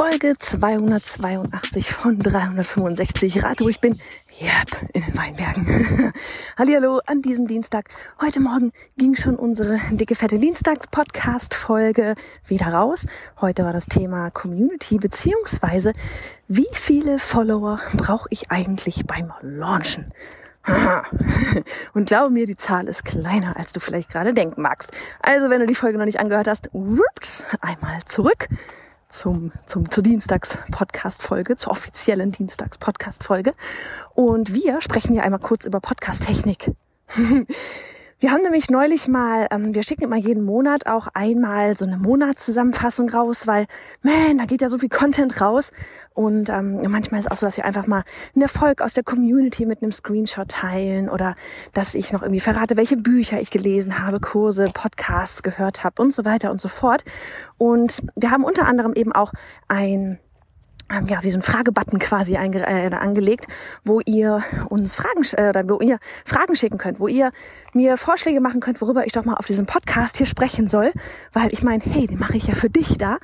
Folge 282 von 365. Rate, wo ich bin. Yep, in den Weinbergen. Hallihallo an diesem Dienstag. Heute Morgen ging schon unsere dicke fette Dienstags-Podcast-Folge wieder raus. Heute war das Thema Community beziehungsweise wie viele Follower brauche ich eigentlich beim Launchen? Und glaube mir, die Zahl ist kleiner, als du vielleicht gerade denken magst. Also, wenn du die Folge noch nicht angehört hast, einmal zurück zum, zum, zur Dienstags-Podcast-Folge, zur offiziellen Dienstags-Podcast-Folge. Und wir sprechen hier einmal kurz über Podcast-Technik. Wir haben nämlich neulich mal, ähm, wir schicken immer jeden Monat auch einmal so eine Monatszusammenfassung raus, weil, man, da geht ja so viel Content raus. Und ähm, manchmal ist es auch so, dass wir einfach mal einen Erfolg aus der Community mit einem Screenshot teilen oder dass ich noch irgendwie verrate, welche Bücher ich gelesen habe, Kurse, Podcasts gehört habe und so weiter und so fort. Und wir haben unter anderem eben auch ein ja, wie so ein Fragebutton quasi einge äh, angelegt, wo ihr uns Fragen, äh, oder wo ihr Fragen schicken könnt, wo ihr mir Vorschläge machen könnt, worüber ich doch mal auf diesem Podcast hier sprechen soll, weil ich meine, hey, den mache ich ja für dich da.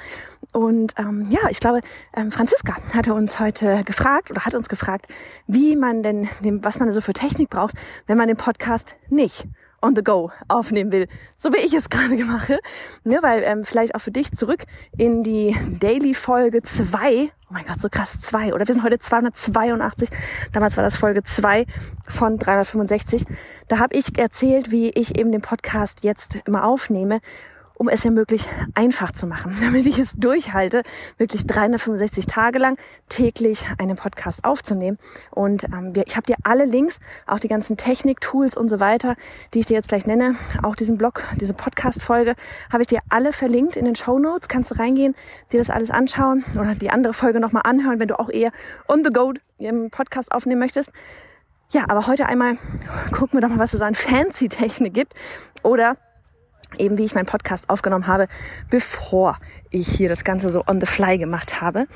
Und ähm, ja, ich glaube, ähm, Franziska hatte uns heute gefragt oder hat uns gefragt, wie man denn, was man so für Technik braucht, wenn man den Podcast nicht on the go aufnehmen will, so wie ich es gerade mache, ne, weil ähm, vielleicht auch für dich zurück in die Daily Folge 2, oh mein Gott, so krass, 2, oder? Wir sind heute 282, damals war das Folge 2 von 365, da habe ich erzählt, wie ich eben den Podcast jetzt immer aufnehme um es ja möglich einfach zu machen, damit ich es durchhalte, wirklich 365 Tage lang täglich einen Podcast aufzunehmen. Und ähm, ich habe dir alle Links, auch die ganzen Technik-Tools und so weiter, die ich dir jetzt gleich nenne, auch diesen Blog, diese Podcast-Folge, habe ich dir alle verlinkt in den Show Notes. Kannst du reingehen, dir das alles anschauen oder die andere Folge nochmal anhören, wenn du auch eher on the go im Podcast aufnehmen möchtest. Ja, aber heute einmal gucken wir doch mal, was es an fancy Technik gibt oder eben wie ich meinen Podcast aufgenommen habe, bevor ich hier das Ganze so on the fly gemacht habe.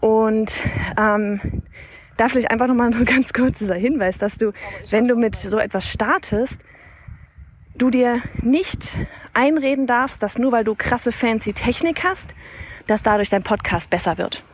Und ähm, da vielleicht einfach nochmal ein ganz kurz dieser Hinweis, dass du, wenn du mit so etwas startest, du dir nicht einreden darfst, dass nur weil du krasse fancy Technik hast, dass dadurch dein Podcast besser wird.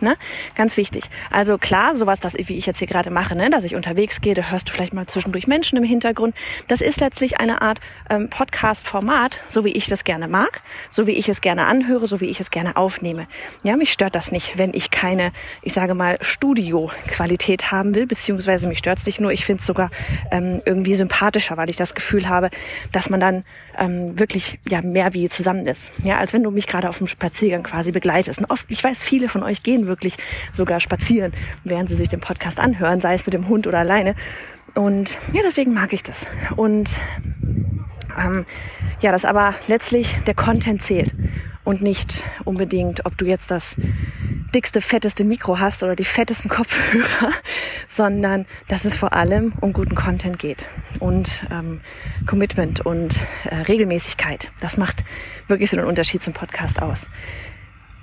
Ne? Ganz wichtig. Also klar, sowas, das, wie ich jetzt hier gerade mache, ne? dass ich unterwegs gehe, da hörst du vielleicht mal zwischendurch Menschen im Hintergrund. Das ist letztlich eine Art ähm, Podcast-Format, so wie ich das gerne mag, so wie ich es gerne anhöre, so wie ich es gerne aufnehme. Ja, mich stört das nicht, wenn ich keine, ich sage mal, Studio-Qualität haben will, beziehungsweise mich stört es nicht nur, ich finde es sogar ähm, irgendwie sympathischer, weil ich das Gefühl habe, dass man dann ähm, wirklich ja mehr wie zusammen ist. Ja, als wenn du mich gerade auf dem Spaziergang quasi begleitest. Und oft, ich weiß, viele von euch gehen wirklich sogar spazieren, während sie sich den Podcast anhören, sei es mit dem Hund oder alleine. Und ja, deswegen mag ich das. Und ähm, ja, dass aber letztlich der Content zählt und nicht unbedingt, ob du jetzt das dickste, fetteste Mikro hast oder die fettesten Kopfhörer, sondern dass es vor allem um guten Content geht und ähm, Commitment und äh, Regelmäßigkeit. Das macht wirklich so einen Unterschied zum Podcast aus.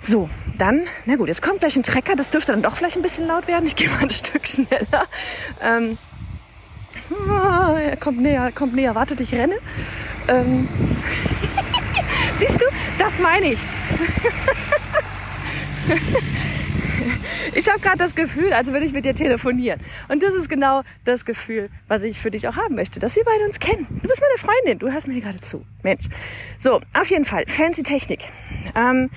So, dann, na gut, jetzt kommt gleich ein Trecker, das dürfte dann doch vielleicht ein bisschen laut werden. Ich gehe mal ein Stück schneller. Ähm, ah, er kommt näher, kommt näher, wartet, ich renne. Ähm, Siehst du, das meine ich. ich habe gerade das Gefühl, als würde ich mit dir telefonieren. Und das ist genau das Gefühl, was ich für dich auch haben möchte, dass wir beide uns kennen. Du bist meine Freundin, du hörst mir gerade zu. Mensch. So, auf jeden Fall, fancy Technik. Ähm,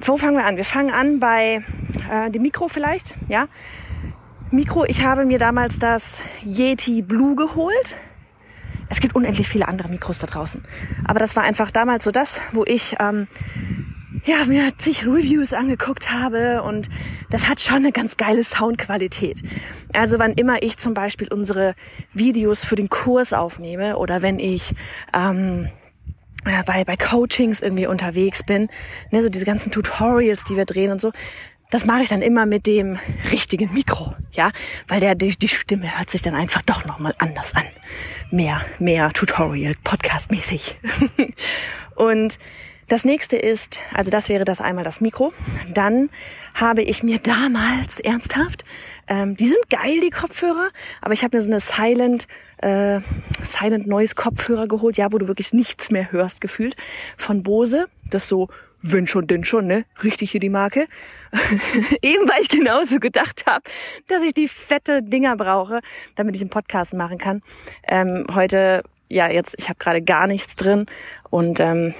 wo fangen wir an? Wir fangen an bei äh, dem Mikro vielleicht, ja. Mikro, ich habe mir damals das Yeti Blue geholt. Es gibt unendlich viele andere Mikros da draußen. Aber das war einfach damals so das, wo ich ähm, ja, mir zig Reviews angeguckt habe und das hat schon eine ganz geile Soundqualität. Also wann immer ich zum Beispiel unsere Videos für den Kurs aufnehme oder wenn ich ähm, bei, bei Coachings irgendwie unterwegs bin, ne, so diese ganzen Tutorials, die wir drehen und so, das mache ich dann immer mit dem richtigen Mikro, ja, weil der die, die Stimme hört sich dann einfach doch noch mal anders an, mehr mehr Tutorial Podcast mäßig und das nächste ist, also das wäre das einmal das Mikro. Dann habe ich mir damals ernsthaft, ähm, die sind geil die Kopfhörer, aber ich habe mir so eine Silent äh, Silent Noise Kopfhörer geholt, ja, wo du wirklich nichts mehr hörst gefühlt von Bose. Das so wenn schon, denn schon, ne? Richtig hier die Marke. Eben weil ich genauso gedacht habe, dass ich die fette Dinger brauche, damit ich einen Podcast machen kann. Ähm, heute, ja, jetzt, ich habe gerade gar nichts drin und ähm,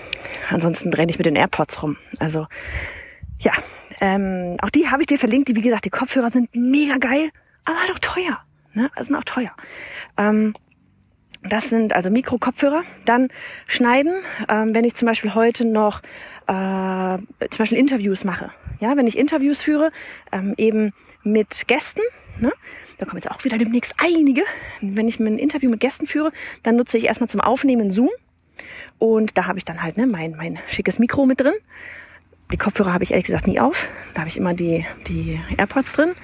ansonsten renne ich mit den AirPods rum. Also ja, ähm, auch die habe ich dir verlinkt. Die, wie gesagt, die Kopfhörer sind mega geil, aber halt auch teuer. Ne? Also sind auch teuer. Ähm, das sind also Mikro-Kopfhörer. Dann schneiden, ähm, wenn ich zum Beispiel heute noch äh, zum Beispiel Interviews mache. Ja, wenn ich Interviews führe, ähm, eben mit Gästen, ne? da kommen jetzt auch wieder demnächst einige. Wenn ich ein Interview mit Gästen führe, dann nutze ich erstmal zum Aufnehmen Zoom. Und da habe ich dann halt ne, mein, mein schickes Mikro mit drin. Die Kopfhörer habe ich ehrlich gesagt nie auf. Da habe ich immer die, die AirPods drin.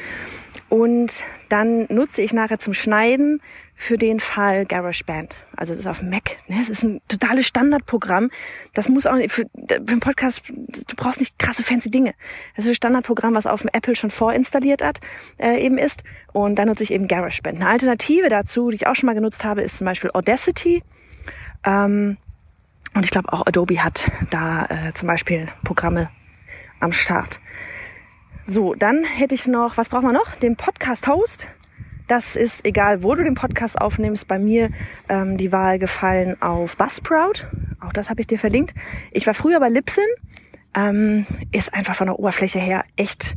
Und dann nutze ich nachher zum Schneiden für den Fall GarageBand. Also es ist auf Mac. Ne? Es ist ein totales Standardprogramm. Das muss auch für, für einen Podcast, du brauchst nicht krasse fancy Dinge. Das ist ein Standardprogramm, was auf dem Apple schon vorinstalliert hat, äh, eben ist. Und dann nutze ich eben GarageBand. Eine Alternative dazu, die ich auch schon mal genutzt habe, ist zum Beispiel Audacity. Ähm, und ich glaube auch Adobe hat da äh, zum Beispiel Programme am Start. So, dann hätte ich noch, was braucht man noch? Den Podcast-Host. Das ist egal, wo du den Podcast aufnimmst. Bei mir ähm, die Wahl gefallen auf Buzzsprout. Auch das habe ich dir verlinkt. Ich war früher bei Libsyn. Ähm, ist einfach von der Oberfläche her echt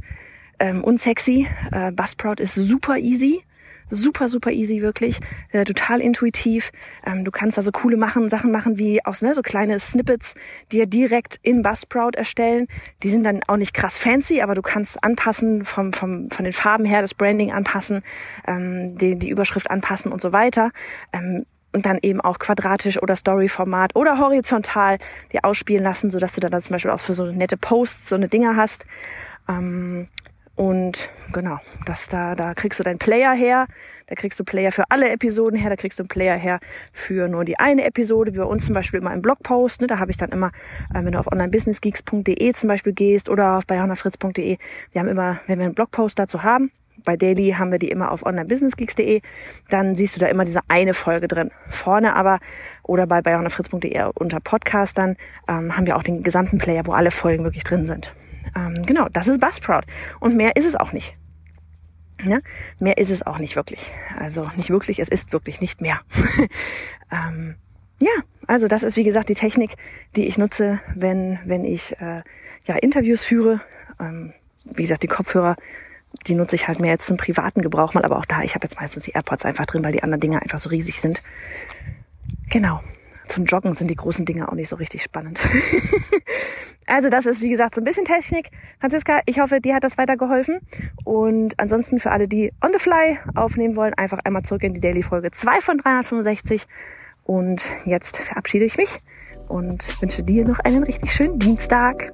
ähm, unsexy. Äh, Buzzsprout ist super easy super, super easy wirklich, äh, total intuitiv. Ähm, du kannst also coole machen, Sachen machen wie aus ne, so kleine Snippets, dir direkt in Buzzsprout erstellen. Die sind dann auch nicht krass fancy, aber du kannst anpassen vom, vom, von den Farben her, das Branding anpassen, ähm, die, die Überschrift anpassen und so weiter. Ähm, und dann eben auch quadratisch oder Story-Format oder horizontal die ausspielen lassen, so dass du dann zum Beispiel auch für so nette Posts so eine Dinger hast. Ähm, und genau, das da, da kriegst du deinen Player her, da kriegst du Player für alle Episoden her, da kriegst du einen Player her für nur die eine Episode, wie bei uns zum Beispiel immer im Blogpost, ne, da habe ich dann immer, äh, wenn du auf onlinebusinessgeeks.de zum Beispiel gehst oder auf bayonafritz.de, wir haben immer, wenn wir einen Blogpost dazu haben, bei Daily haben wir die immer auf onlinebusinessgeeks.de, dann siehst du da immer diese eine Folge drin. Vorne aber oder bei bayonafritz.de unter Podcast dann ähm, haben wir auch den gesamten Player, wo alle Folgen wirklich drin sind. Ähm, genau, das ist Buzzsprout. Und mehr ist es auch nicht. Ja? Mehr ist es auch nicht wirklich. Also nicht wirklich, es ist wirklich nicht mehr. ähm, ja, also das ist wie gesagt die Technik, die ich nutze, wenn, wenn ich äh, ja, Interviews führe. Ähm, wie gesagt, die Kopfhörer, die nutze ich halt mehr jetzt zum privaten Gebrauch mal, aber auch da, ich habe jetzt meistens die AirPods einfach drin, weil die anderen Dinge einfach so riesig sind. Genau. Zum Joggen sind die großen Dinge auch nicht so richtig spannend. Also das ist, wie gesagt, so ein bisschen Technik. Franziska, ich hoffe, dir hat das weitergeholfen. Und ansonsten für alle, die on the fly aufnehmen wollen, einfach einmal zurück in die Daily Folge 2 von 365. Und jetzt verabschiede ich mich und wünsche dir noch einen richtig schönen Dienstag.